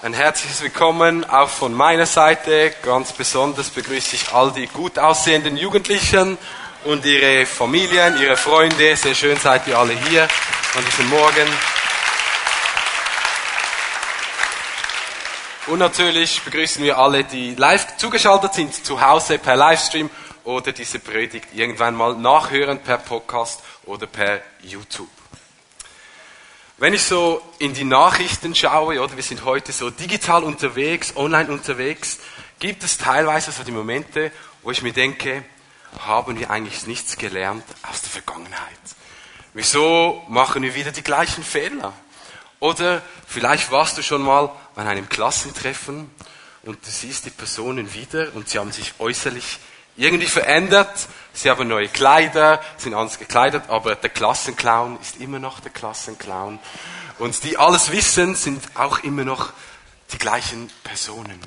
Ein herzliches Willkommen auch von meiner Seite. Ganz besonders begrüße ich all die gut aussehenden Jugendlichen und ihre Familien, ihre Freunde. Sehr schön seid ihr alle hier an diesem Morgen. Und natürlich begrüßen wir alle, die live zugeschaltet sind, zu Hause per Livestream oder diese Predigt irgendwann mal nachhören per Podcast oder per YouTube. Wenn ich so in die Nachrichten schaue, oder wir sind heute so digital unterwegs, online unterwegs, gibt es teilweise so die Momente, wo ich mir denke, haben wir eigentlich nichts gelernt aus der Vergangenheit? Wieso machen wir wieder die gleichen Fehler? Oder vielleicht warst du schon mal bei einem Klassentreffen und du siehst die Personen wieder und sie haben sich äußerlich irgendwie verändert. Sie haben neue Kleider, sind anders gekleidet, aber der Klassenclown ist immer noch der Klassenclown. Und die alles wissen, sind auch immer noch die gleichen Personen.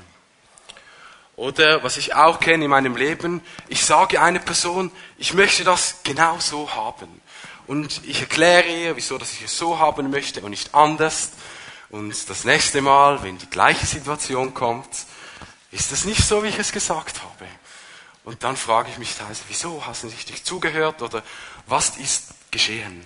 Oder was ich auch kenne in meinem Leben, ich sage einer Person, ich möchte das genau so haben. Und ich erkläre ihr, wieso dass ich es so haben möchte und nicht anders. Und das nächste Mal, wenn die gleiche Situation kommt, ist das nicht so, wie ich es gesagt habe. Und dann frage ich mich teilweise, wieso hast du nicht richtig zugehört oder was ist geschehen?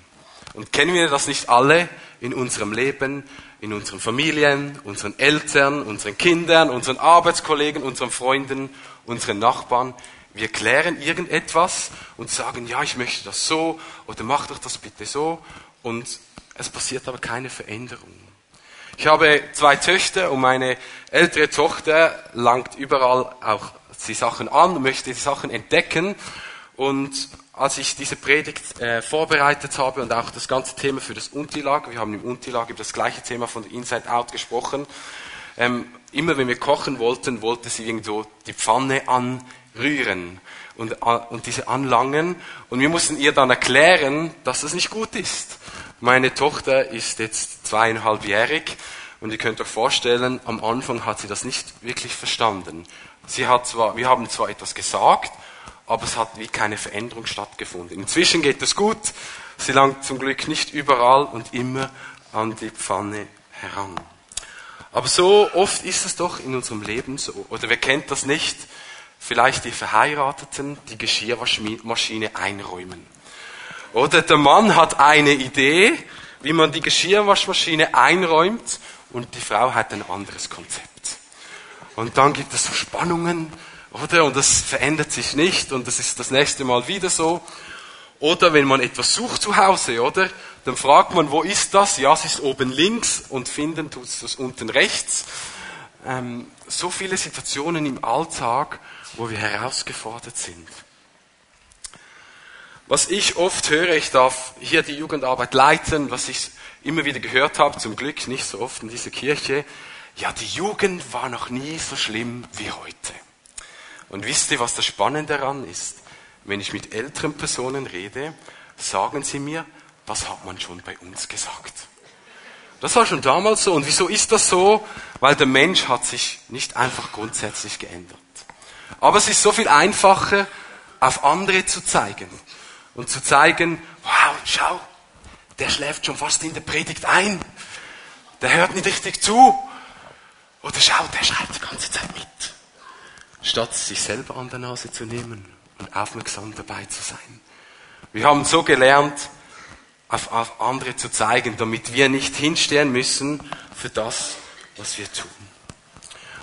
Und kennen wir das nicht alle in unserem Leben, in unseren Familien, unseren Eltern, unseren Kindern, unseren Arbeitskollegen, unseren Freunden, unseren Nachbarn? Wir klären irgendetwas und sagen, ja, ich möchte das so oder mach doch das bitte so und es passiert aber keine Veränderung. Ich habe zwei Töchter und meine ältere Tochter langt überall auch die Sachen an, möchte die Sachen entdecken. Und als ich diese Predigt äh, vorbereitet habe und auch das ganze Thema für das Untilag, wir haben im Untilag über das gleiche Thema von Inside Out gesprochen, ähm, immer wenn wir kochen wollten, wollte sie irgendwo die Pfanne anrühren und, äh, und diese anlangen. Und wir mussten ihr dann erklären, dass das nicht gut ist. Meine Tochter ist jetzt zweieinhalbjährig und ihr könnt euch vorstellen, am Anfang hat sie das nicht wirklich verstanden. Sie hat zwar, wir haben zwar etwas gesagt, aber es hat wie keine Veränderung stattgefunden. Inzwischen geht es gut. Sie langt zum Glück nicht überall und immer an die Pfanne heran. Aber so oft ist es doch in unserem Leben so. Oder wer kennt das nicht? Vielleicht die Verheirateten, die Geschirrwaschmaschine einräumen. Oder der Mann hat eine Idee, wie man die Geschirrwaschmaschine einräumt und die Frau hat ein anderes Konzept. Und dann gibt es so Spannungen, oder? Und das verändert sich nicht und das ist das nächste Mal wieder so. Oder wenn man etwas sucht zu Hause, oder? Dann fragt man, wo ist das? Ja, es ist oben links und finden tut es das unten rechts. Ähm, so viele Situationen im Alltag, wo wir herausgefordert sind. Was ich oft höre, ich darf hier die Jugendarbeit leiten, was ich immer wieder gehört habe, zum Glück nicht so oft in dieser Kirche, ja, die Jugend war noch nie so schlimm wie heute. Und wisst ihr, was das Spannende daran ist? Wenn ich mit älteren Personen rede, sagen sie mir, was hat man schon bei uns gesagt? Das war schon damals so. Und wieso ist das so? Weil der Mensch hat sich nicht einfach grundsätzlich geändert. Aber es ist so viel einfacher, auf andere zu zeigen. Und zu zeigen, wow, schau, der schläft schon fast in der Predigt ein. Der hört nicht richtig zu. Oder schau, der schreit die ganze Zeit mit. Statt sich selber an der Nase zu nehmen und aufmerksam dabei zu sein. Wir haben so gelernt, auf, auf andere zu zeigen, damit wir nicht hinstehen müssen für das, was wir tun.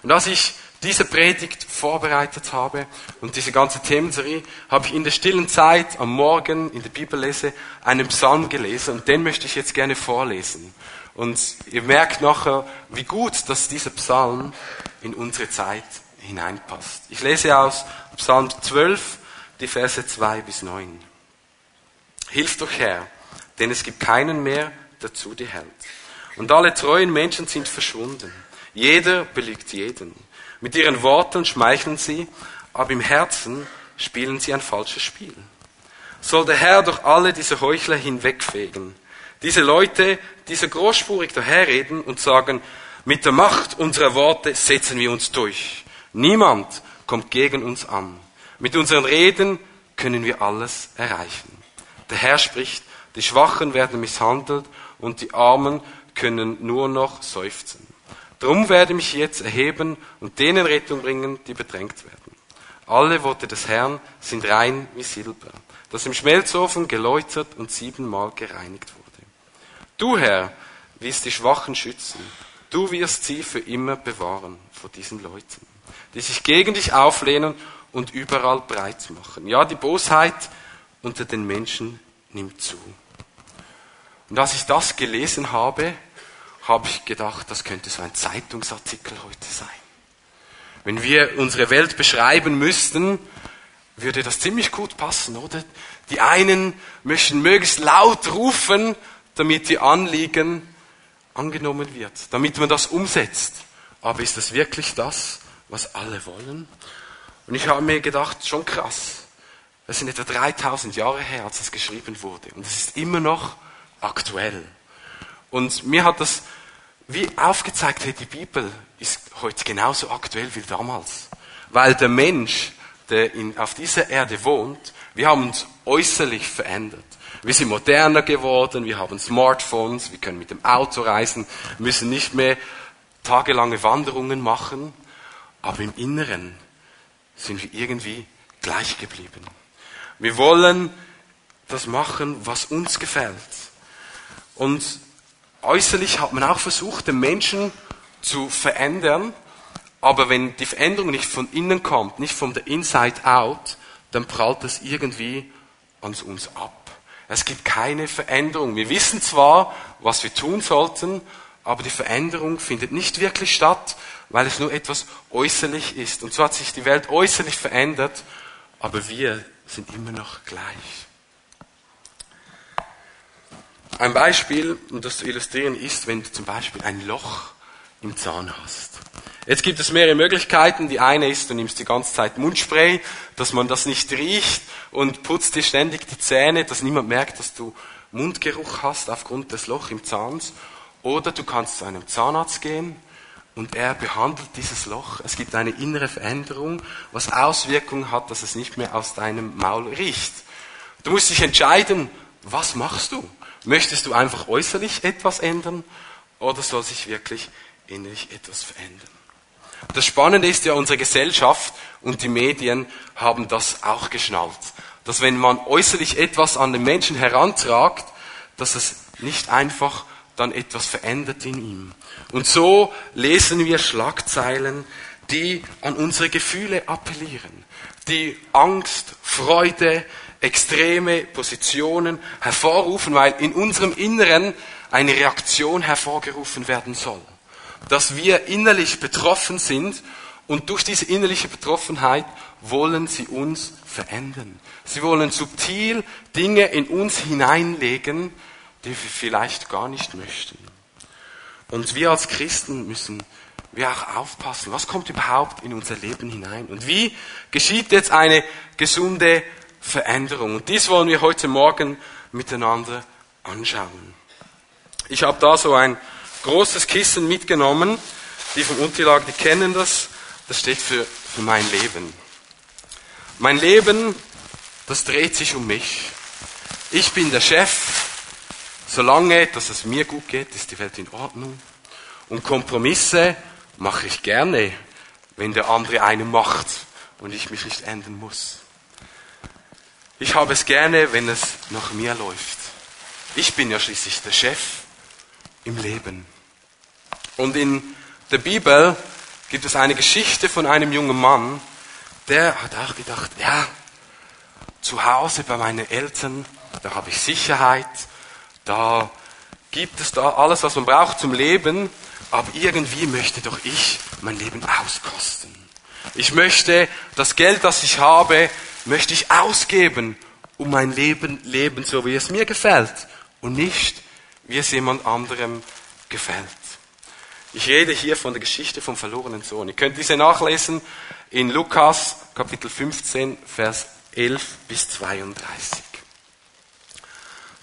Und als ich diese Predigt vorbereitet habe und diese ganze Themenserie, habe ich in der stillen Zeit am Morgen in der Bibellese einen Psalm gelesen und den möchte ich jetzt gerne vorlesen. Und ihr merkt nachher, wie gut, dass dieser Psalm in unsere Zeit hineinpasst. Ich lese aus Psalm 12, die Verse 2 bis 9. Hilf doch Herr, denn es gibt keinen mehr, der zu dir hält. Und alle treuen Menschen sind verschwunden. Jeder belügt jeden. Mit ihren Worten schmeicheln sie, aber im Herzen spielen sie ein falsches Spiel. Soll der Herr doch alle diese Heuchler hinwegfegen diese Leute, die so großspurig daherreden und sagen, mit der Macht unserer Worte setzen wir uns durch. Niemand kommt gegen uns an. Mit unseren Reden können wir alles erreichen. Der Herr spricht, die Schwachen werden misshandelt und die Armen können nur noch seufzen. Drum werde ich mich jetzt erheben und denen Rettung bringen, die bedrängt werden. Alle Worte des Herrn sind rein wie Silber, das im Schmelzofen geläutert und siebenmal gereinigt wurde. Du, Herr, wirst die Schwachen schützen. Du wirst sie für immer bewahren vor diesen Leuten, die sich gegen dich auflehnen und überall breit machen. Ja, die Bosheit unter den Menschen nimmt zu. Und als ich das gelesen habe, habe ich gedacht, das könnte so ein Zeitungsartikel heute sein. Wenn wir unsere Welt beschreiben müssten, würde das ziemlich gut passen, oder? Die einen möchten möglichst laut rufen, damit die Anliegen angenommen wird, damit man das umsetzt. Aber ist das wirklich das, was alle wollen? Und ich habe mir gedacht, schon krass. Das sind etwa 3000 Jahre her, als das geschrieben wurde. Und es ist immer noch aktuell. Und mir hat das wie aufgezeigt, hey, die Bibel ist heute genauso aktuell wie damals. Weil der Mensch, der in, auf dieser Erde wohnt, wir haben uns äußerlich verändert. Wir sind moderner geworden, wir haben Smartphones, wir können mit dem Auto reisen, müssen nicht mehr tagelange Wanderungen machen, aber im Inneren sind wir irgendwie gleich geblieben. Wir wollen das machen, was uns gefällt. Und äußerlich hat man auch versucht, den Menschen zu verändern, aber wenn die Veränderung nicht von innen kommt, nicht von der Inside out, dann prallt das irgendwie an uns ab. Es gibt keine Veränderung. Wir wissen zwar, was wir tun sollten, aber die Veränderung findet nicht wirklich statt, weil es nur etwas äußerlich ist. Und so hat sich die Welt äußerlich verändert, aber wir sind immer noch gleich. Ein Beispiel, um das zu illustrieren, ist, wenn du zum Beispiel ein Loch im Zahn hast. Jetzt gibt es mehrere Möglichkeiten. Die eine ist, du nimmst die ganze Zeit Mundspray, dass man das nicht riecht und putzt dir ständig die Zähne, dass niemand merkt, dass du Mundgeruch hast aufgrund des Loch im Zahn. Oder du kannst zu einem Zahnarzt gehen und er behandelt dieses Loch. Es gibt eine innere Veränderung, was Auswirkungen hat, dass es nicht mehr aus deinem Maul riecht. Du musst dich entscheiden, was machst du? Möchtest du einfach äußerlich etwas ändern oder soll sich wirklich innerlich etwas verändern? Das Spannende ist ja, unsere Gesellschaft und die Medien haben das auch geschnallt. Dass wenn man äußerlich etwas an den Menschen herantragt, dass es nicht einfach dann etwas verändert in ihm. Und so lesen wir Schlagzeilen, die an unsere Gefühle appellieren, die Angst, Freude, extreme Positionen hervorrufen, weil in unserem Inneren eine Reaktion hervorgerufen werden soll dass wir innerlich betroffen sind und durch diese innerliche Betroffenheit wollen sie uns verändern. Sie wollen subtil Dinge in uns hineinlegen, die wir vielleicht gar nicht möchten. Und wir als Christen müssen wir auch aufpassen, was kommt überhaupt in unser Leben hinein und wie geschieht jetzt eine gesunde Veränderung. Und dies wollen wir heute Morgen miteinander anschauen. Ich habe da so ein großes Kissen mitgenommen. Die vom Unterlag, die kennen das. Das steht für, für mein Leben. Mein Leben, das dreht sich um mich. Ich bin der Chef. Solange, dass es mir gut geht, ist die Welt in Ordnung. Und Kompromisse mache ich gerne, wenn der andere eine macht und ich mich nicht ändern muss. Ich habe es gerne, wenn es nach mir läuft. Ich bin ja schließlich der Chef im Leben. Und in der Bibel gibt es eine Geschichte von einem jungen Mann, der hat auch gedacht, ja, zu Hause bei meinen Eltern, da habe ich Sicherheit, da gibt es da alles, was man braucht zum Leben, aber irgendwie möchte doch ich mein Leben auskosten. Ich möchte das Geld, das ich habe, möchte ich ausgeben, um mein Leben leben, so wie es mir gefällt und nicht, wie es jemand anderem gefällt. Ich rede hier von der Geschichte vom verlorenen Sohn. Ihr könnt diese nachlesen in Lukas Kapitel 15, Vers 11 bis 32.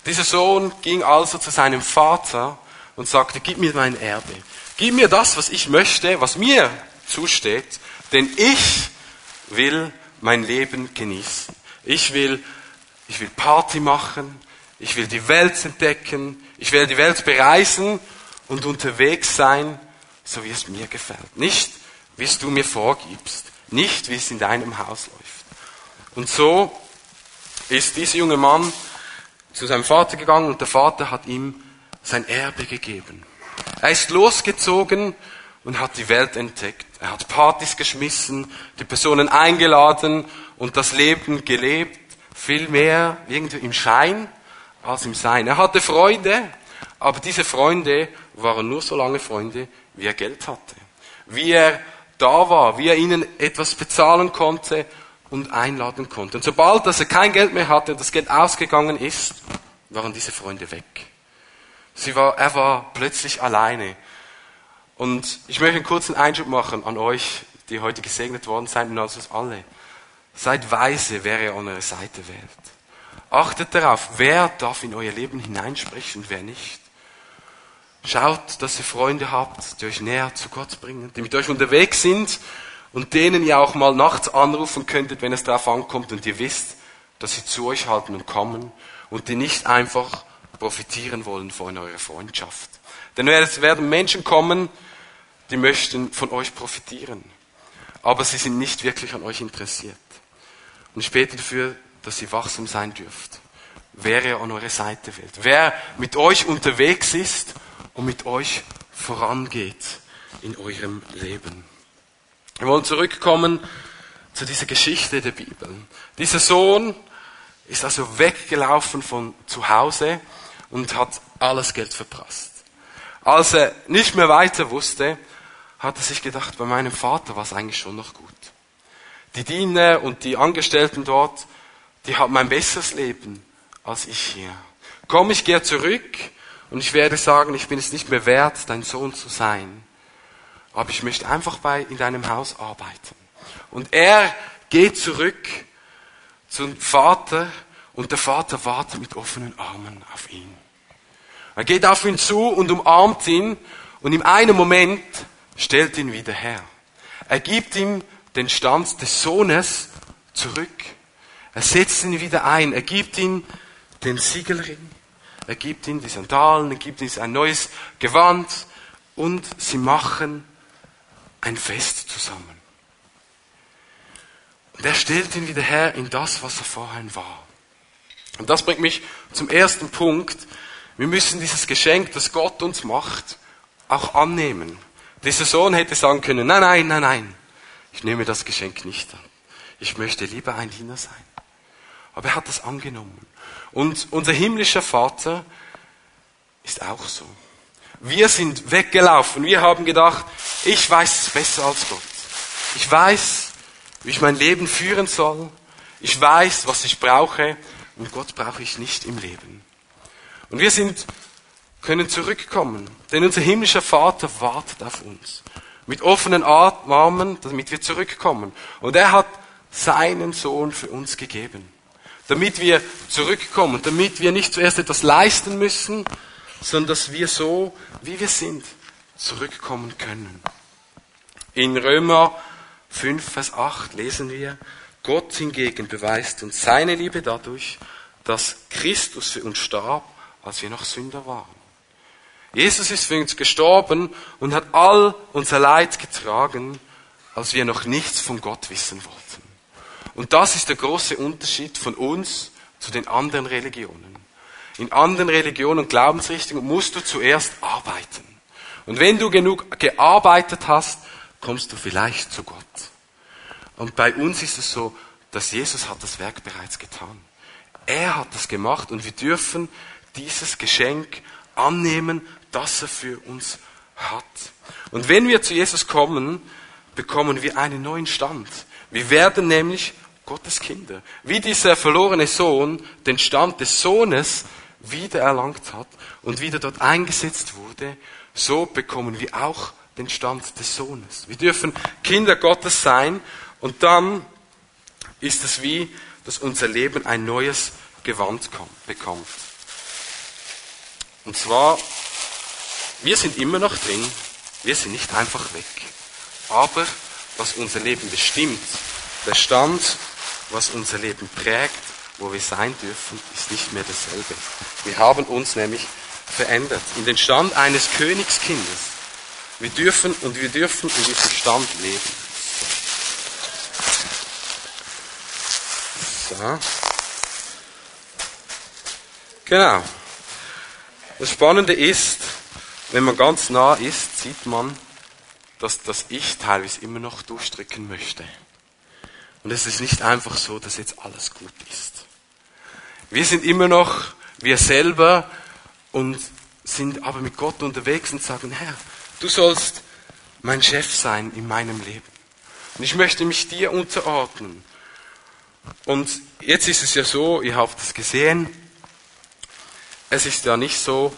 Dieser Sohn ging also zu seinem Vater und sagte, gib mir mein Erbe. Gib mir das, was ich möchte, was mir zusteht, denn ich will mein Leben genießen. Ich will, ich will Party machen, ich will die Welt entdecken, ich will die Welt bereisen und unterwegs sein, so wie es mir gefällt. Nicht, wie es du mir vorgibst. Nicht, wie es in deinem Haus läuft. Und so ist dieser junge Mann zu seinem Vater gegangen und der Vater hat ihm sein Erbe gegeben. Er ist losgezogen und hat die Welt entdeckt. Er hat Partys geschmissen, die Personen eingeladen und das Leben gelebt, viel mehr irgendwie im Schein als im Sein. Er hatte Freunde, aber diese Freunde waren nur so lange Freunde, wie er Geld hatte. Wie er da war, wie er ihnen etwas bezahlen konnte und einladen konnte. Und sobald dass er kein Geld mehr hatte und das Geld ausgegangen ist, waren diese Freunde weg. Sie war, er war plötzlich alleine. Und ich möchte einen kurzen Einschub machen an euch, die heute gesegnet worden seid und also alle. Seid weise, wer ihr an eure Seite wählt. Achtet darauf, wer darf in euer Leben hineinsprechen und wer nicht. Schaut, dass ihr Freunde habt, die euch näher zu Gott bringen, die mit euch unterwegs sind und denen ihr auch mal nachts anrufen könntet, wenn es darauf ankommt und ihr wisst, dass sie zu euch halten und kommen und die nicht einfach profitieren wollen von eurer Freundschaft. Denn es werden Menschen kommen, die möchten von euch profitieren, aber sie sind nicht wirklich an euch interessiert. Und ich bete dafür, dass ihr wachsam sein dürft, wer ihr an eure Seite wählt, wer mit euch unterwegs ist und mit euch vorangeht in eurem Leben. Wir wollen zurückkommen zu dieser Geschichte der Bibel. Dieser Sohn ist also weggelaufen von zu Hause und hat alles Geld verprasst. Als er nicht mehr weiter wusste, hat er sich gedacht, bei meinem Vater war es eigentlich schon noch gut. Die Diener und die Angestellten dort, die haben ein besseres Leben als ich hier. Komm, ich gehe zurück und ich werde sagen, ich bin es nicht mehr wert, dein Sohn zu sein. Aber ich möchte einfach bei, in deinem Haus arbeiten. Und er geht zurück zum Vater und der Vater wartet mit offenen Armen auf ihn. Er geht auf ihn zu und umarmt ihn und in einem Moment stellt ihn wieder her. Er gibt ihm den Stand des Sohnes zurück. Er setzt ihn wieder ein. Er gibt ihm den Siegelring. Er gibt ihm die Sandalen. Er gibt ihm ein neues Gewand. Und sie machen ein Fest zusammen. Und er stellt ihn wieder her in das, was er vorhin war. Und das bringt mich zum ersten Punkt. Wir müssen dieses Geschenk, das Gott uns macht, auch annehmen. Dieser Sohn hätte sagen können, nein, nein, nein, nein, ich nehme das Geschenk nicht an. Ich möchte lieber ein Diener sein. Aber er hat das angenommen. Und unser himmlischer Vater ist auch so. Wir sind weggelaufen. Wir haben gedacht, ich weiß es besser als Gott. Ich weiß, wie ich mein Leben führen soll. Ich weiß, was ich brauche. Und Gott brauche ich nicht im Leben. Und wir sind, können zurückkommen. Denn unser himmlischer Vater wartet auf uns. Mit offenen Armen, damit wir zurückkommen. Und er hat seinen Sohn für uns gegeben. Damit wir zurückkommen. Damit wir nicht zuerst etwas leisten müssen, sondern dass wir so, wie wir sind, zurückkommen können. In Römer 5, Vers 8 lesen wir, Gott hingegen beweist uns seine Liebe dadurch, dass Christus für uns starb, als wir noch Sünder waren. Jesus ist für uns gestorben und hat all unser Leid getragen, als wir noch nichts von Gott wissen wollten. Und das ist der große Unterschied von uns zu den anderen Religionen. In anderen Religionen und Glaubensrichtungen musst du zuerst arbeiten. Und wenn du genug gearbeitet hast, kommst du vielleicht zu Gott. Und bei uns ist es so, dass Jesus hat das Werk bereits getan. Er hat das gemacht und wir dürfen dieses Geschenk annehmen, das er für uns hat. Und wenn wir zu Jesus kommen, bekommen wir einen neuen Stand. Wir werden nämlich Gottes Kinder. Wie dieser verlorene Sohn den Stand des Sohnes wiedererlangt hat und wieder dort eingesetzt wurde, so bekommen wir auch den Stand des Sohnes. Wir dürfen Kinder Gottes sein und dann ist es wie, dass unser Leben ein neues Gewand bekommt. Und zwar, wir sind immer noch drin, wir sind nicht einfach weg. Aber was unser Leben bestimmt, der Stand, was unser Leben prägt, wo wir sein dürfen, ist nicht mehr dasselbe. Wir haben uns nämlich verändert. In den Stand eines Königskindes Wir dürfen und wir dürfen in diesem Stand leben. So. Genau. Das Spannende ist, wenn man ganz nah ist, sieht man, dass das Ich teilweise immer noch durchdrücken möchte. Und es ist nicht einfach so, dass jetzt alles gut ist. Wir sind immer noch wir selber und sind aber mit Gott unterwegs und sagen, Herr, du sollst mein Chef sein in meinem Leben. Und ich möchte mich dir unterordnen. Und jetzt ist es ja so, ihr habt es gesehen, es ist ja nicht so,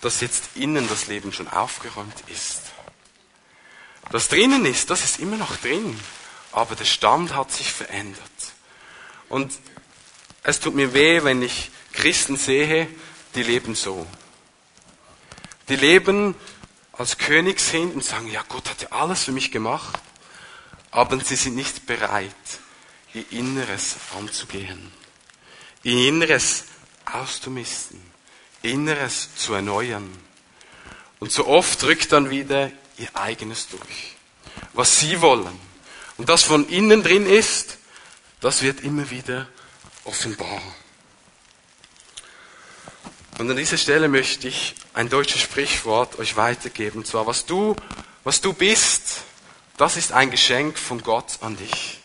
dass jetzt innen das Leben schon aufgeräumt ist. Das drinnen ist, das ist immer noch drin, aber der Stand hat sich verändert. Und es tut mir weh, wenn ich Christen sehe, die leben so. Die leben als Königskind und sagen, ja, Gott hat ja alles für mich gemacht, aber sie sind nicht bereit, ihr Inneres anzugehen, ihr Inneres auszumisten, Inneres zu erneuern. Und so oft drückt dann wieder ihr eigenes durch, was sie wollen. Und das von innen drin ist, das wird immer wieder offenbar. Und an dieser Stelle möchte ich ein deutsches Sprichwort euch weitergeben. Und zwar, was du, was du bist, das ist ein Geschenk von Gott an dich.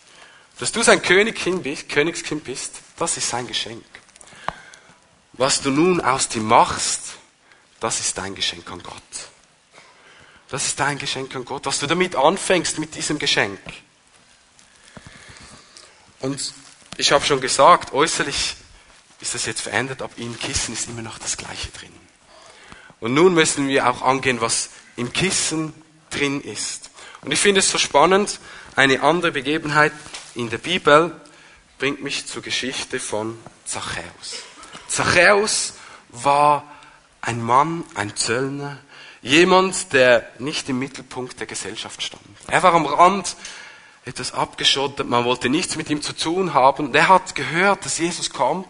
Dass du sein Königskind bist, Königskind bist, das ist sein Geschenk. Was du nun aus dir machst, das ist dein Geschenk an Gott. Das ist dein Geschenk an Gott. Was du damit anfängst, mit diesem Geschenk. Und ich habe schon gesagt, äußerlich ist das jetzt verändert, aber im Kissen ist immer noch das Gleiche drin. Und nun müssen wir auch angehen, was im Kissen drin ist. Und ich finde es so spannend, eine andere Begebenheit in der Bibel bringt mich zur Geschichte von Zachäus. Zachäus war ein Mann, ein Zöllner, jemand, der nicht im Mittelpunkt der Gesellschaft stand. Er war am Rand etwas abgeschottet, man wollte nichts mit ihm zu tun haben. Er hat gehört, dass Jesus kommt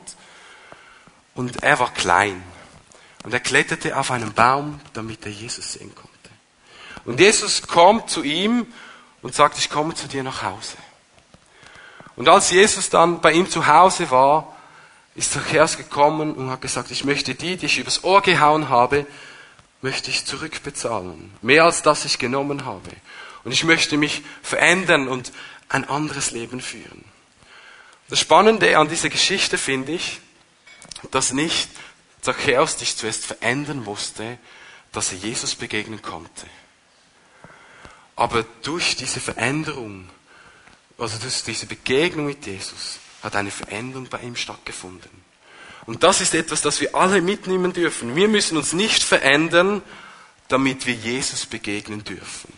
und er war klein. Und er kletterte auf einen Baum, damit er Jesus sehen konnte. Und Jesus kommt zu ihm und sagt, ich komme zu dir nach Hause. Und als Jesus dann bei ihm zu Hause war, ist Zachäus gekommen und hat gesagt, ich möchte die, die ich übers Ohr gehauen habe, möchte ich zurückbezahlen. Mehr als das ich genommen habe. Und ich möchte mich verändern und ein anderes Leben führen. Das Spannende an dieser Geschichte finde ich, dass nicht Zachäus dich zuerst verändern musste, dass er Jesus begegnen konnte. Aber durch diese Veränderung, also durch diese Begegnung mit Jesus, hat eine Veränderung bei ihm stattgefunden. Und das ist etwas, das wir alle mitnehmen dürfen. Wir müssen uns nicht verändern, damit wir Jesus begegnen dürfen.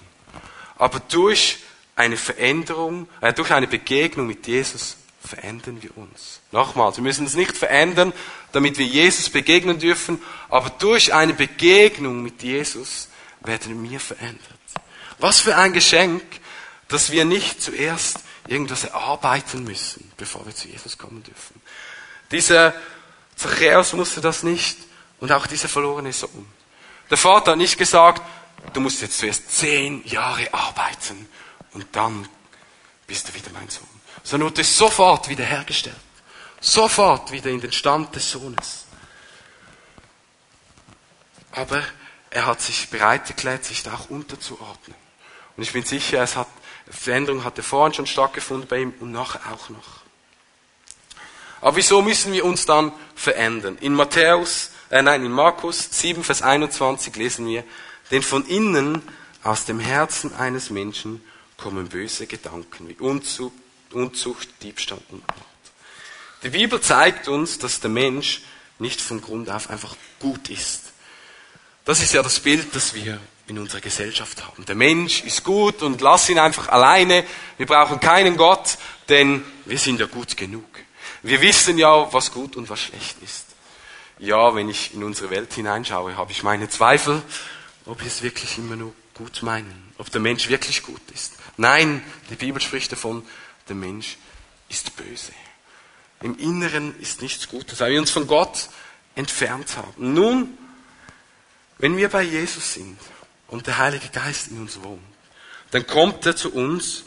Aber durch eine Veränderung, äh, durch eine Begegnung mit Jesus verändern wir uns. Nochmals, wir müssen uns nicht verändern, damit wir Jesus begegnen dürfen, aber durch eine Begegnung mit Jesus werden wir verändert. Was für ein Geschenk, dass wir nicht zuerst irgendwas erarbeiten müssen, bevor wir zu Jesus kommen dürfen. Dieser Zachäus musste das nicht und auch dieser verlorene Sohn. Der Vater hat nicht gesagt, du musst jetzt zuerst zehn Jahre arbeiten und dann bist du wieder mein Sohn sondern wurde sofort wiederhergestellt. Sofort wieder in den Stand des Sohnes. Aber er hat sich bereit erklärt, sich da auch unterzuordnen. Und ich bin sicher, es hat, Veränderung hatte vorhin schon stattgefunden bei ihm und nachher auch noch. Aber wieso müssen wir uns dann verändern? In Matthäus, äh nein, in Markus 7, Vers 21 lesen wir, denn von innen aus dem Herzen eines Menschen kommen böse Gedanken wie Unzucht, Diebstahl und Mord. Die Bibel zeigt uns, dass der Mensch nicht von Grund auf einfach gut ist. Das ist ja das Bild, das wir in unserer Gesellschaft haben. Der Mensch ist gut und lass ihn einfach alleine. Wir brauchen keinen Gott, denn wir sind ja gut genug. Wir wissen ja, was gut und was schlecht ist. Ja, wenn ich in unsere Welt hineinschaue, habe ich meine Zweifel, ob wir es wirklich immer nur gut meinen, ob der Mensch wirklich gut ist. Nein, die Bibel spricht davon, der Mensch ist böse. Im Inneren ist nichts Gutes, weil wir uns von Gott entfernt haben. Nun, wenn wir bei Jesus sind und der Heilige Geist in uns wohnt, dann kommt er zu uns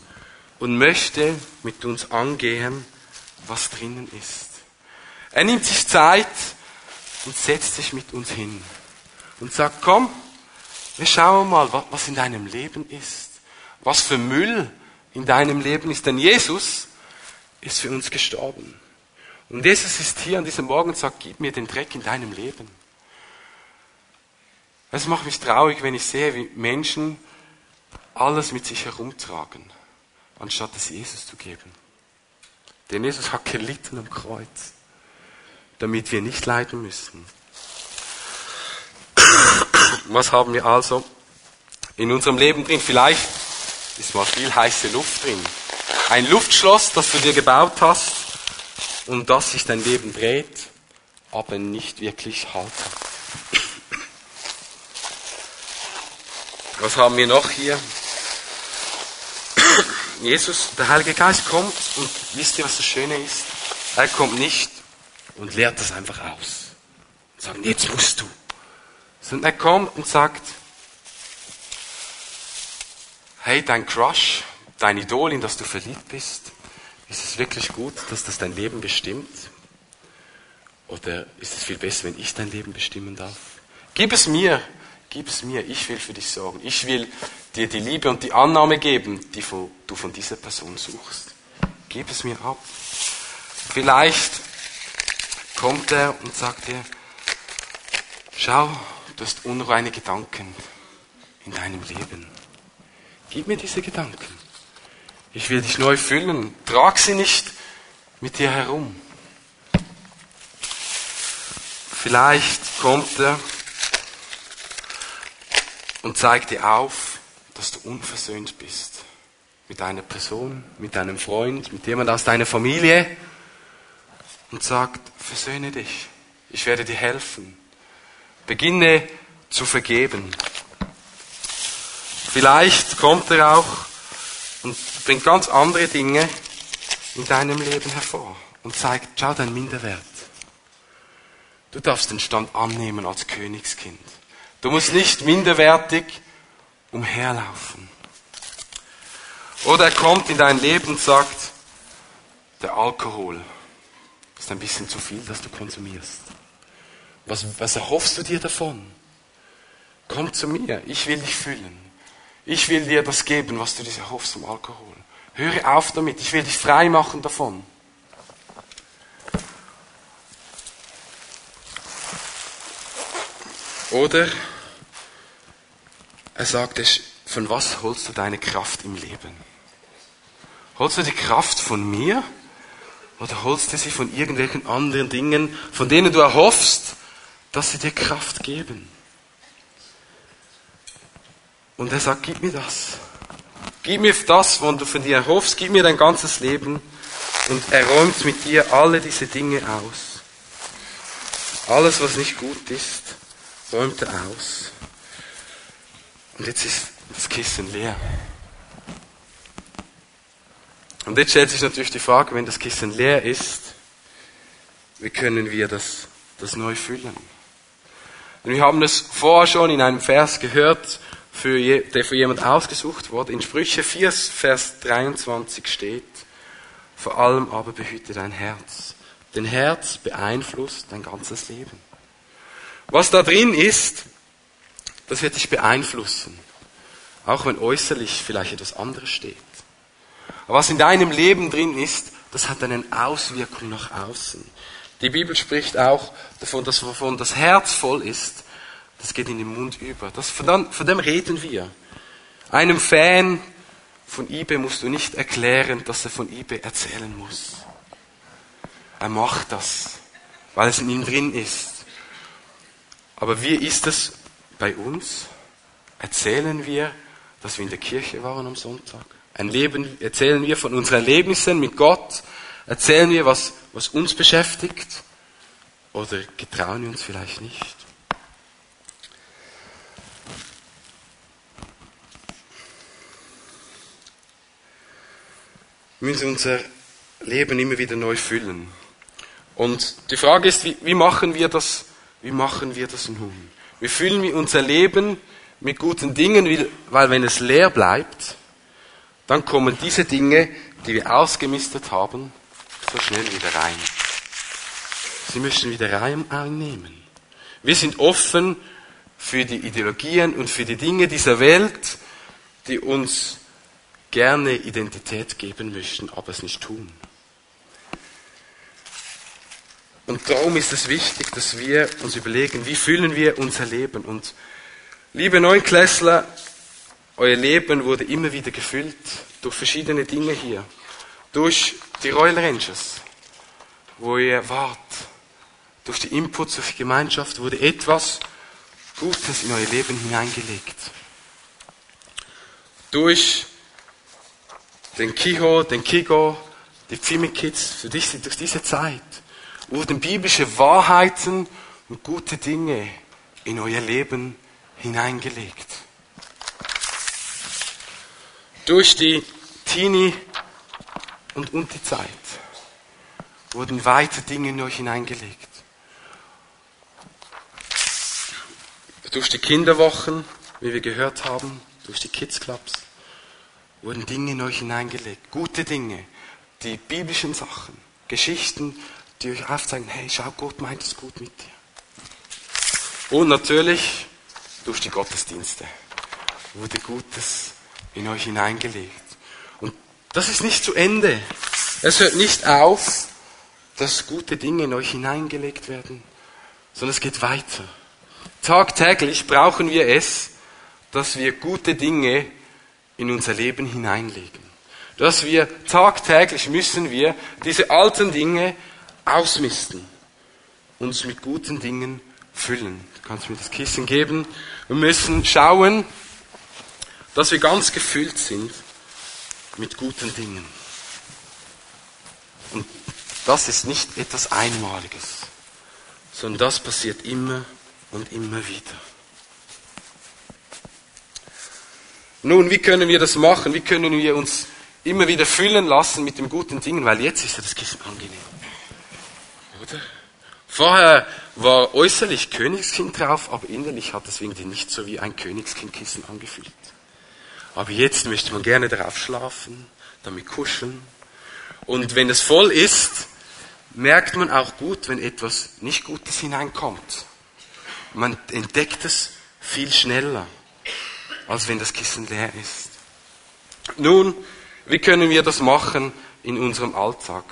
und möchte mit uns angehen, was drinnen ist. Er nimmt sich Zeit und setzt sich mit uns hin und sagt, komm, wir schauen mal, was in deinem Leben ist, was für Müll in deinem Leben ist. Denn Jesus ist für uns gestorben. Und Jesus ist hier an diesem Morgen und sagt, gib mir den Dreck in deinem Leben. Es macht mich traurig, wenn ich sehe, wie Menschen alles mit sich herumtragen, anstatt es Jesus zu geben. Denn Jesus hat gelitten am Kreuz, damit wir nicht leiden müssen. Was haben wir also in unserem Leben drin? Vielleicht ist mal viel heiße Luft drin. Ein Luftschloss, das du dir gebaut hast und das sich dein Leben dreht, aber nicht wirklich Halt hat. Was haben wir noch hier? Jesus, der Heilige Geist kommt und wisst ihr, was das Schöne ist? Er kommt nicht und lehrt das einfach aus. Und sagt, jetzt musst du. Sondern er kommt und sagt, hey, dein Crush, dein Idol, in das du verliebt bist, ist es wirklich gut, dass das dein Leben bestimmt? Oder ist es viel besser, wenn ich dein Leben bestimmen darf? Gib es mir, gib es mir, ich will für dich sorgen. Ich will dir die Liebe und die Annahme geben, die du von dieser Person suchst. Gib es mir ab. Vielleicht kommt er und sagt dir, schau, du hast unreine Gedanken in deinem Leben. Gib mir diese Gedanken. Ich will dich neu füllen. Trag sie nicht mit dir herum. Vielleicht kommt er und zeigt dir auf, dass du unversöhnt bist. Mit einer Person, mit deinem Freund, mit jemand aus deiner Familie. Und sagt, versöhne dich. Ich werde dir helfen. Beginne zu vergeben. Vielleicht kommt er auch und bringt ganz andere Dinge in deinem Leben hervor und zeigt, schau dein Minderwert. Du darfst den Stand annehmen als Königskind. Du musst nicht minderwertig umherlaufen. Oder er kommt in dein Leben und sagt, der Alkohol ist ein bisschen zu viel, dass du konsumierst. Was, was erhoffst du dir davon? Komm zu mir, ich will dich füllen. Ich will dir das geben, was du dir erhoffst vom Alkohol. Höre auf damit, ich will dich frei machen davon. Oder er sagt von was holst du deine Kraft im Leben? Holst du die Kraft von mir? Oder holst du sie von irgendwelchen anderen Dingen, von denen du erhoffst, dass sie dir Kraft geben? Und er sagt, gib mir das. Gib mir das, was du von dir erhoffst, gib mir dein ganzes Leben. Und er räumt mit dir alle diese Dinge aus. Alles, was nicht gut ist, räumt er aus. Und jetzt ist das Kissen leer. Und jetzt stellt sich natürlich die Frage, wenn das Kissen leer ist, wie können wir das, das neu füllen? Und wir haben es vorher schon in einem Vers gehört, für je, der für jemand ausgesucht wurde. In Sprüche 4, Vers 23 steht, vor allem aber behüte dein Herz. Dein Herz beeinflusst dein ganzes Leben. Was da drin ist, das wird dich beeinflussen. Auch wenn äußerlich vielleicht etwas anderes steht. Aber was in deinem Leben drin ist, das hat eine Auswirkung nach außen. Die Bibel spricht auch davon, dass wovon das Herz voll ist, das geht in den Mund über. Das, von, dem, von dem reden wir. Einem Fan von eBay musst du nicht erklären, dass er von eBay erzählen muss. Er macht das, weil es in ihm drin ist. Aber wie ist es bei uns? Erzählen wir, dass wir in der Kirche waren am Sonntag? Ein Leben, erzählen wir von unseren Erlebnissen mit Gott? Erzählen wir, was, was uns beschäftigt? Oder getrauen wir uns vielleicht nicht? Wir müssen unser Leben immer wieder neu füllen. Und die Frage ist, wie, wie, machen wir das, wie machen wir das nun? Wie füllen wir unser Leben mit guten Dingen, weil wenn es leer bleibt, dann kommen diese Dinge, die wir ausgemistet haben, so schnell wieder rein. Sie müssen wieder rein einnehmen. Wir sind offen für die Ideologien und für die Dinge dieser Welt, die uns gerne Identität geben möchten, aber es nicht tun. Und darum ist es wichtig, dass wir uns überlegen, wie füllen wir unser Leben. Und liebe Neunklässler, euer Leben wurde immer wieder gefüllt durch verschiedene Dinge hier. Durch die Royal Rangers, wo ihr wart. Durch die Inputs, durch die Gemeinschaft wurde etwas Gutes in euer Leben hineingelegt. Durch den Kiho, den Kigo, die Pfimi Kids, für dich durch diese Zeit wurden biblische Wahrheiten und gute Dinge in euer Leben hineingelegt. Durch die Teenie und, und die Zeit wurden weite Dinge in euch hineingelegt. Durch die Kinderwochen, wie wir gehört haben, durch die Kids Clubs, wurden Dinge in euch hineingelegt. Gute Dinge, die biblischen Sachen, Geschichten, die euch aufzeigen, hey, schau, Gott meint es gut mit dir. Und natürlich durch die Gottesdienste wurde Gutes in euch hineingelegt. Und das ist nicht zu Ende. Es hört nicht auf, dass gute Dinge in euch hineingelegt werden, sondern es geht weiter. Tagtäglich brauchen wir es, dass wir gute Dinge in unser Leben hineinlegen. Dass wir tagtäglich müssen wir diese alten Dinge ausmisten, uns mit guten Dingen füllen. Du kannst mir das Kissen geben. Wir müssen schauen, dass wir ganz gefüllt sind mit guten Dingen. Und das ist nicht etwas Einmaliges, sondern das passiert immer und immer wieder. Nun, wie können wir das machen? Wie können wir uns immer wieder füllen lassen mit den guten Dingen? Weil jetzt ist ja das Kissen angenehm. Oder? Vorher war äußerlich Königskind drauf, aber innerlich hat es irgendwie nicht so wie ein Königskindkissen angefühlt. Aber jetzt möchte man gerne darauf schlafen, damit kuscheln. Und wenn es voll ist, merkt man auch gut, wenn etwas nicht Gutes hineinkommt. Man entdeckt es viel schneller, als wenn das Kissen leer ist. Nun, wie können wir das machen in unserem Alltag?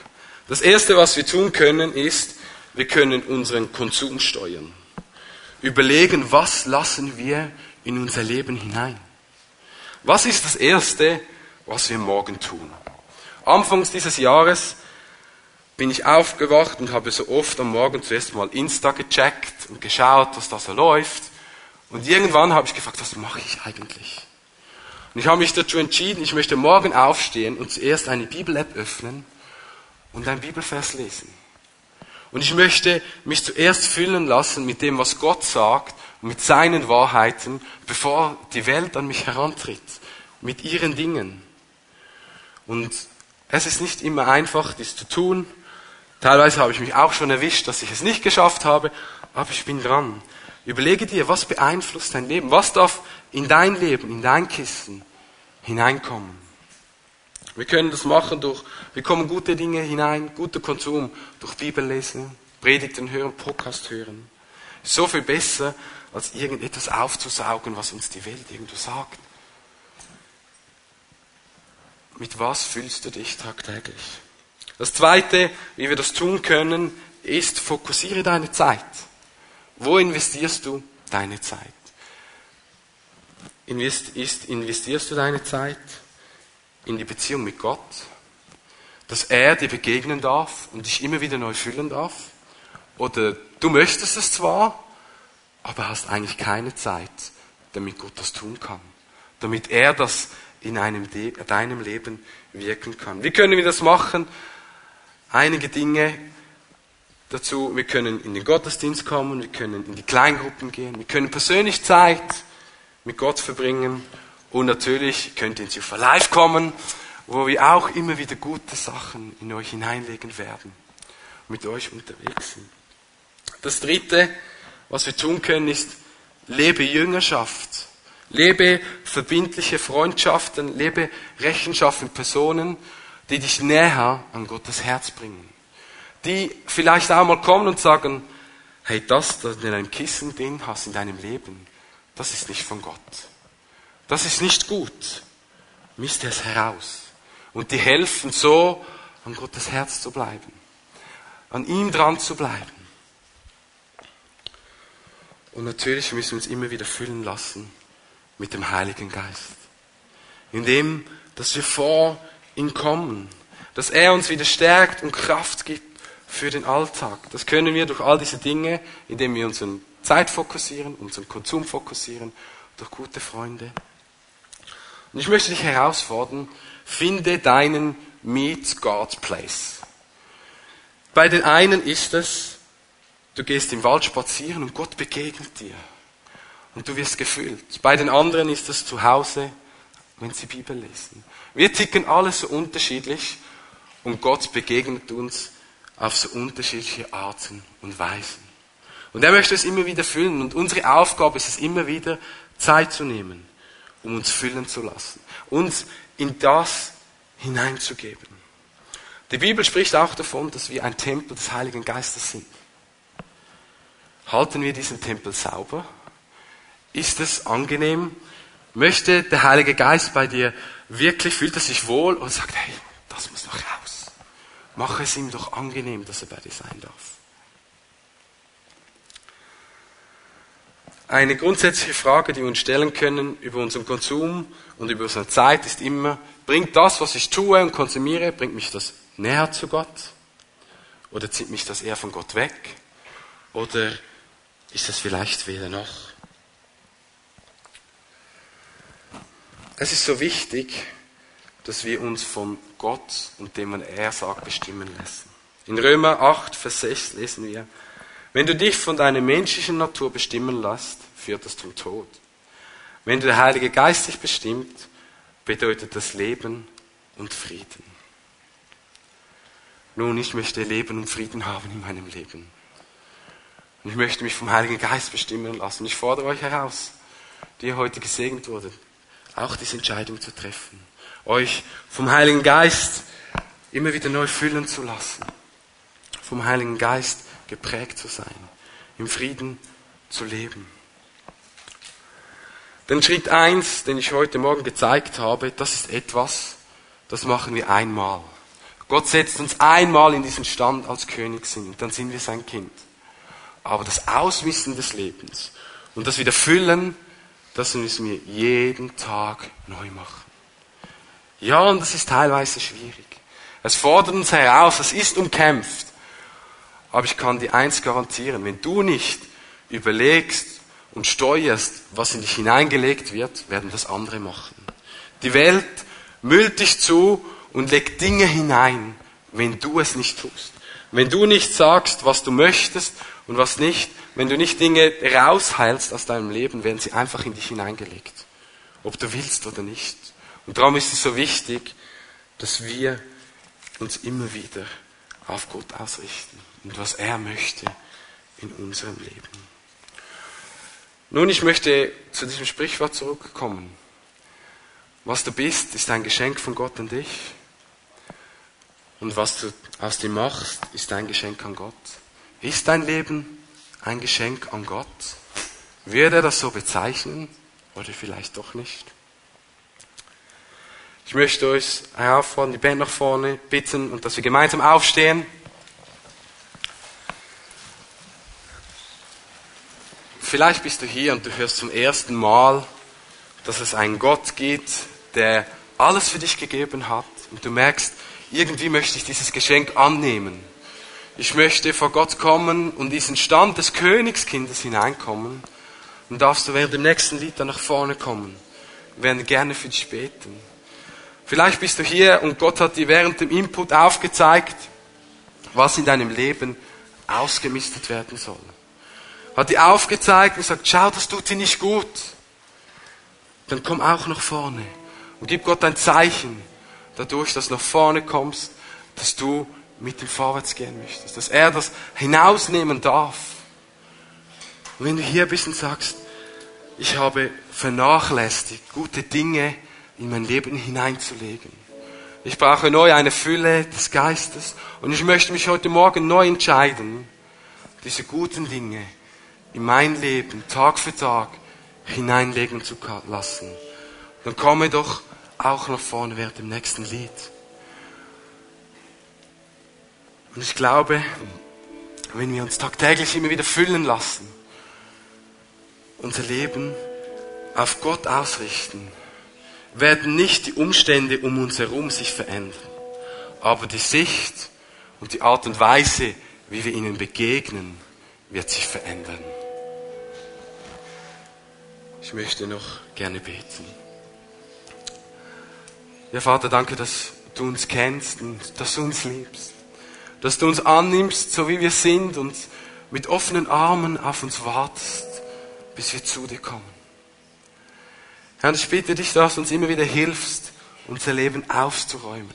Das Erste, was wir tun können, ist, wir können unseren Konsum steuern. Überlegen, was lassen wir in unser Leben hinein? Was ist das Erste, was wir morgen tun? Anfangs dieses Jahres bin ich aufgewacht und habe so oft am Morgen zuerst mal Insta gecheckt und geschaut, was da so läuft. Und irgendwann habe ich gefragt, was mache ich eigentlich? Und ich habe mich dazu entschieden, ich möchte morgen aufstehen und zuerst eine Bibel-App öffnen und ein Bibelvers lesen. Und ich möchte mich zuerst füllen lassen mit dem, was Gott sagt, mit seinen Wahrheiten, bevor die Welt an mich herantritt, mit ihren Dingen. Und es ist nicht immer einfach, dies zu tun. Teilweise habe ich mich auch schon erwischt, dass ich es nicht geschafft habe, aber ich bin dran. Überlege dir, was beeinflusst dein Leben? Was darf in dein Leben, in dein Kissen hineinkommen? Wir können das machen durch, wir kommen gute Dinge hinein, guter Konsum, durch Bibel lesen, Predigten hören, Podcast hören. So viel besser, als irgendetwas aufzusaugen, was uns die Welt irgendwo sagt. Mit was fühlst du dich tagtäglich? Das zweite, wie wir das tun können, ist, fokussiere deine Zeit. Wo investierst du deine Zeit? investierst du deine Zeit in die Beziehung mit Gott, dass er dir begegnen darf und dich immer wieder neu füllen darf? Oder du möchtest es zwar, aber hast eigentlich keine Zeit, damit Gott das tun kann, damit er das in einem deinem Leben wirken kann. Wie können wir das machen? Einige Dinge dazu. Wir können in den Gottesdienst kommen, wir können in die Kleingruppen gehen, wir können persönlich Zeit mit Gott verbringen und natürlich könnt ihr ins Jufa Live kommen, wo wir auch immer wieder gute Sachen in euch hineinlegen werden, mit euch unterwegs sind. Das dritte, was wir tun können, ist, lebe Jüngerschaft Lebe verbindliche Freundschaften, lebe Rechenschaft mit Personen, die dich näher an Gottes Herz bringen. Die vielleicht auch mal kommen und sagen, hey, das, das in einem Kissen drin hast in deinem Leben, das ist nicht von Gott. Das ist nicht gut. Misst es heraus. Und die helfen so, an Gottes Herz zu bleiben. An ihm dran zu bleiben. Und natürlich müssen wir uns immer wieder füllen lassen mit dem Heiligen Geist. Indem, dass wir vor ihn kommen. Dass er uns wieder stärkt und Kraft gibt für den Alltag. Das können wir durch all diese Dinge, indem wir unsere Zeit fokussieren, unseren Konsum fokussieren, durch gute Freunde. Und ich möchte dich herausfordern, finde deinen Meet God Place. Bei den einen ist es, du gehst im Wald spazieren und Gott begegnet dir. Und du wirst gefüllt. Bei den anderen ist es zu Hause, wenn sie Bibel lesen. Wir ticken alle so unterschiedlich und Gott begegnet uns auf so unterschiedliche Arten und Weisen. Und er möchte es immer wieder füllen und unsere Aufgabe ist es immer wieder, Zeit zu nehmen, um uns füllen zu lassen, uns in das hineinzugeben. Die Bibel spricht auch davon, dass wir ein Tempel des Heiligen Geistes sind. Halten wir diesen Tempel sauber? Ist es angenehm? Möchte der Heilige Geist bei dir wirklich, fühlt er sich wohl und sagt, hey, das muss noch raus. Mach es ihm doch angenehm, dass er bei dir sein darf. Eine grundsätzliche Frage, die wir uns stellen können über unseren Konsum und über unsere Zeit, ist immer, bringt das, was ich tue und konsumiere, bringt mich das näher zu Gott? Oder zieht mich das eher von Gott weg? Oder ist das vielleicht weder noch? Es ist so wichtig, dass wir uns von Gott und dem, was er sagt, bestimmen lassen. In Römer 8, Vers 6 lesen wir, wenn du dich von deiner menschlichen Natur bestimmen lässt, führt das zum Tod. Wenn der Heilige Geist dich bestimmt, bedeutet das Leben und Frieden. Nun, ich möchte Leben und Frieden haben in meinem Leben. Und ich möchte mich vom Heiligen Geist bestimmen lassen. Ich fordere euch heraus, die ihr heute gesegnet wurdet, auch diese Entscheidung zu treffen. Euch vom Heiligen Geist immer wieder neu füllen zu lassen. Vom Heiligen Geist geprägt zu sein. Im Frieden zu leben. Den Schritt eins, den ich heute Morgen gezeigt habe, das ist etwas, das machen wir einmal. Gott setzt uns einmal in diesen Stand als König sind, dann sind wir sein Kind. Aber das Ausmissen des Lebens und das Wiederfüllen, das müssen wir jeden Tag neu machen. Ja, und das ist teilweise schwierig. Es fordert uns heraus, es ist umkämpft. Aber ich kann dir eins garantieren, wenn du nicht überlegst, und steuerst, was in dich hineingelegt wird, werden das andere machen. Die Welt müllt dich zu und legt Dinge hinein, wenn du es nicht tust. Wenn du nicht sagst, was du möchtest und was nicht, wenn du nicht Dinge rausheilst aus deinem Leben, werden sie einfach in dich hineingelegt. Ob du willst oder nicht. Und darum ist es so wichtig, dass wir uns immer wieder auf Gott ausrichten und was er möchte in unserem Leben. Nun, ich möchte zu diesem Sprichwort zurückkommen. Was du bist, ist ein Geschenk von Gott an dich. Und was du aus dir machst, ist ein Geschenk an Gott. Ist dein Leben ein Geschenk an Gott? Würde er das so bezeichnen? Oder vielleicht doch nicht? Ich möchte euch auffordern, die Band nach vorne bitten und dass wir gemeinsam aufstehen. Vielleicht bist du hier und du hörst zum ersten Mal, dass es einen Gott gibt, der alles für dich gegeben hat. Und du merkst, irgendwie möchte ich dieses Geschenk annehmen. Ich möchte vor Gott kommen und diesen Stand des Königskindes hineinkommen. Dann darfst du während dem nächsten Lied dann nach vorne kommen. Wir werden gerne für dich beten. Vielleicht bist du hier und Gott hat dir während dem Input aufgezeigt, was in deinem Leben ausgemistet werden soll hat dir aufgezeigt und gesagt, schau, das tut dir nicht gut. Dann komm auch nach vorne und gib Gott ein Zeichen dadurch, dass du nach vorne kommst, dass du mit ihm vorwärts gehen möchtest, dass er das hinausnehmen darf. Und wenn du hier bist und sagst, ich habe vernachlässigt, gute Dinge in mein Leben hineinzulegen. Ich brauche neu eine Fülle des Geistes und ich möchte mich heute Morgen neu entscheiden, diese guten Dinge in mein Leben Tag für Tag hineinlegen zu lassen. Dann komme doch auch nach vorne während dem nächsten Lied. Und ich glaube, wenn wir uns tagtäglich immer wieder füllen lassen, unser Leben auf Gott ausrichten, werden nicht die Umstände um uns herum sich verändern, aber die Sicht und die Art und Weise, wie wir ihnen begegnen, wird sich verändern. Ich möchte noch gerne beten. Ja, Vater, danke, dass du uns kennst und dass du uns liebst. Dass du uns annimmst, so wie wir sind und mit offenen Armen auf uns wartest, bis wir zu dir kommen. Herr, ich bitte dich, dass du uns immer wieder hilfst, unser Leben aufzuräumen.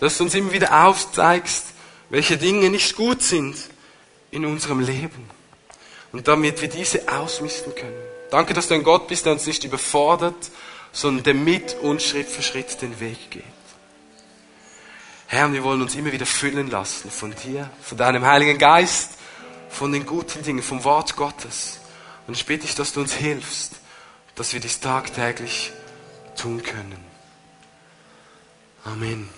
Dass du uns immer wieder aufzeigst, welche Dinge nicht gut sind in unserem Leben. Und damit wir diese ausmisten können. Danke, dass du ein Gott bist, der uns nicht überfordert, sondern der mit uns Schritt für Schritt den Weg geht. Herr, wir wollen uns immer wieder füllen lassen von dir, von deinem Heiligen Geist, von den guten Dingen, vom Wort Gottes. Und ich bitte dich, dass du uns hilfst, dass wir dies tagtäglich tun können. Amen.